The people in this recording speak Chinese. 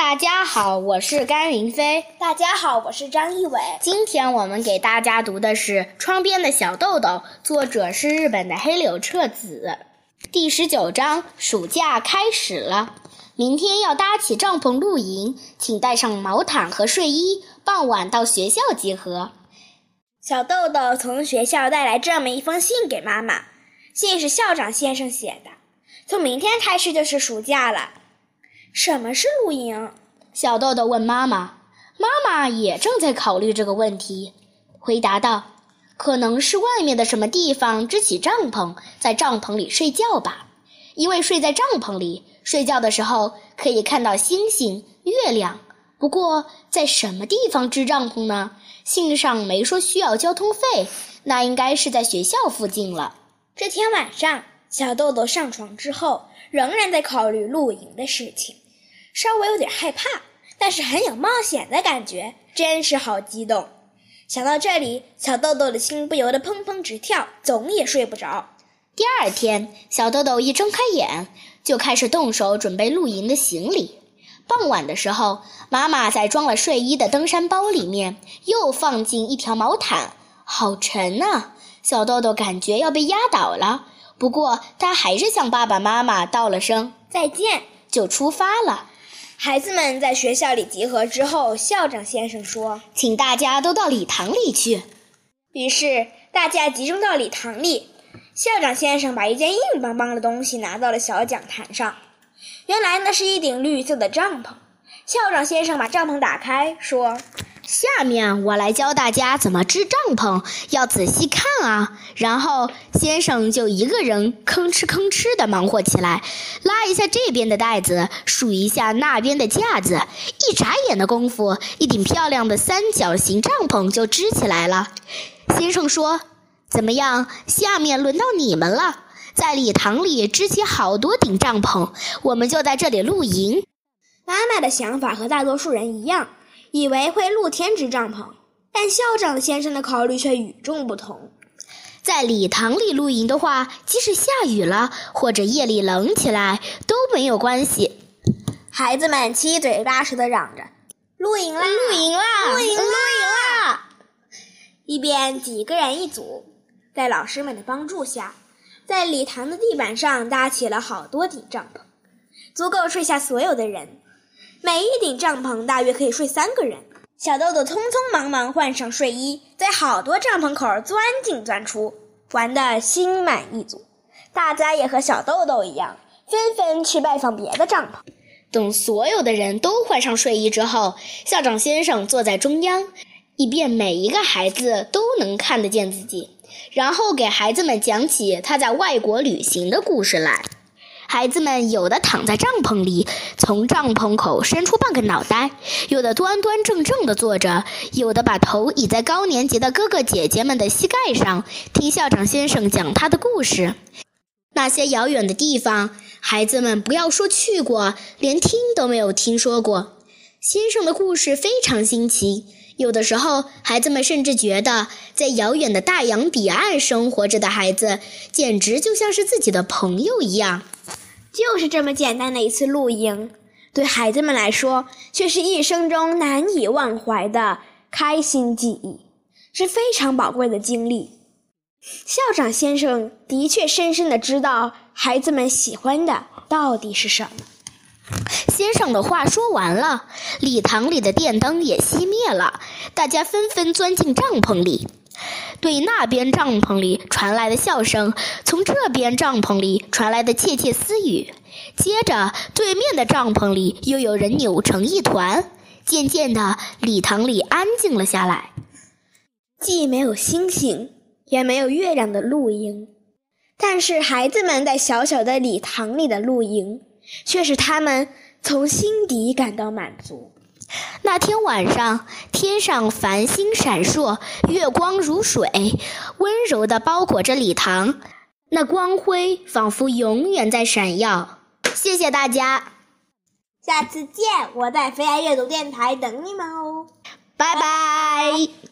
大家好，我是甘云飞。大家好，我是张一伟。今天我们给大家读的是《窗边的小豆豆》，作者是日本的黑柳彻子。第十九章，暑假开始了，明天要搭起帐篷露营，请带上毛毯和睡衣，傍晚到学校集合。小豆豆从学校带来这么一封信给妈妈，信是校长先生写的。从明天开始就是暑假了。什么是露营？小豆豆问妈妈。妈妈也正在考虑这个问题，回答道：“可能是外面的什么地方支起帐篷，在帐篷里睡觉吧。因为睡在帐篷里，睡觉的时候可以看到星星、月亮。不过，在什么地方支帐篷呢？信上没说需要交通费，那应该是在学校附近了。”这天晚上，小豆豆上床之后，仍然在考虑露营的事情。稍微有点害怕，但是很有冒险的感觉，真是好激动。想到这里，小豆豆的心不由得砰砰直跳，总也睡不着。第二天，小豆豆一睁开眼，就开始动手准备露营的行李。傍晚的时候，妈妈在装了睡衣的登山包里面又放进一条毛毯，好沉啊！小豆豆感觉要被压倒了。不过，他还是向爸爸妈妈道了声再见，就出发了。孩子们在学校里集合之后，校长先生说：“请大家都到礼堂里去。”于是大家集中到礼堂里。校长先生把一件硬邦邦的东西拿到了小讲坛上，原来那是一顶绿色的帐篷。校长先生把帐篷打开，说。下面我来教大家怎么支帐篷，要仔细看啊！然后先生就一个人吭哧吭哧地忙活起来，拉一下这边的带子，数一下那边的架子，一眨眼的功夫，一顶漂亮的三角形帐篷就支起来了。先生说：“怎么样？下面轮到你们了，在礼堂里支起好多顶帐篷，我们就在这里露营。”妈妈的想法和大多数人一样。以为会露天支帐篷，但校长先生的考虑却与众不同。在礼堂里露营的话，即使下雨了或者夜里冷起来都没有关系。孩子们七嘴八舌地嚷着：“露营啦！露营啦！露营！露营啦！”一边几个人一组，在老师们的帮助下，在礼堂的地板上搭起了好多顶帐篷，足够睡下所有的人。每一顶帐篷大约可以睡三个人。小豆豆匆匆忙忙换上睡衣，在好多帐篷口钻进钻出，玩得心满意足。大家也和小豆豆一样，纷纷去拜访别的帐篷。等所有的人都换上睡衣之后，校长先生坐在中央，以便每一个孩子都能看得见自己，然后给孩子们讲起他在外国旅行的故事来。孩子们有的躺在帐篷里，从帐篷口伸出半个脑袋；有的端端正正地坐着；有的把头倚在高年级的哥哥姐姐们的膝盖上，听校长先生讲他的故事。那些遥远的地方，孩子们不要说去过，连听都没有听说过。先生的故事非常新奇，有的时候，孩子们甚至觉得，在遥远的大洋彼岸生活着的孩子，简直就像是自己的朋友一样。就是这么简单的一次露营，对孩子们来说却是一生中难以忘怀的开心记忆，是非常宝贵的经历。校长先生的确深深的知道孩子们喜欢的到底是什么。先生的话说完了，礼堂里的电灯也熄灭了，大家纷纷钻进帐篷里。对那边帐篷里传来的笑声，从这边帐篷里传来的窃窃私语，接着对面的帐篷里又有人扭成一团。渐渐的，礼堂里安静了下来。既没有星星，也没有月亮的露营，但是孩子们在小小的礼堂里的露营，却使他们从心底感到满足。那天晚上，天上繁星闪烁，月光如水，温柔地包裹着礼堂，那光辉仿佛永远在闪耀。谢谢大家，下次见！我在飞爱阅读电台等你们哦，拜拜。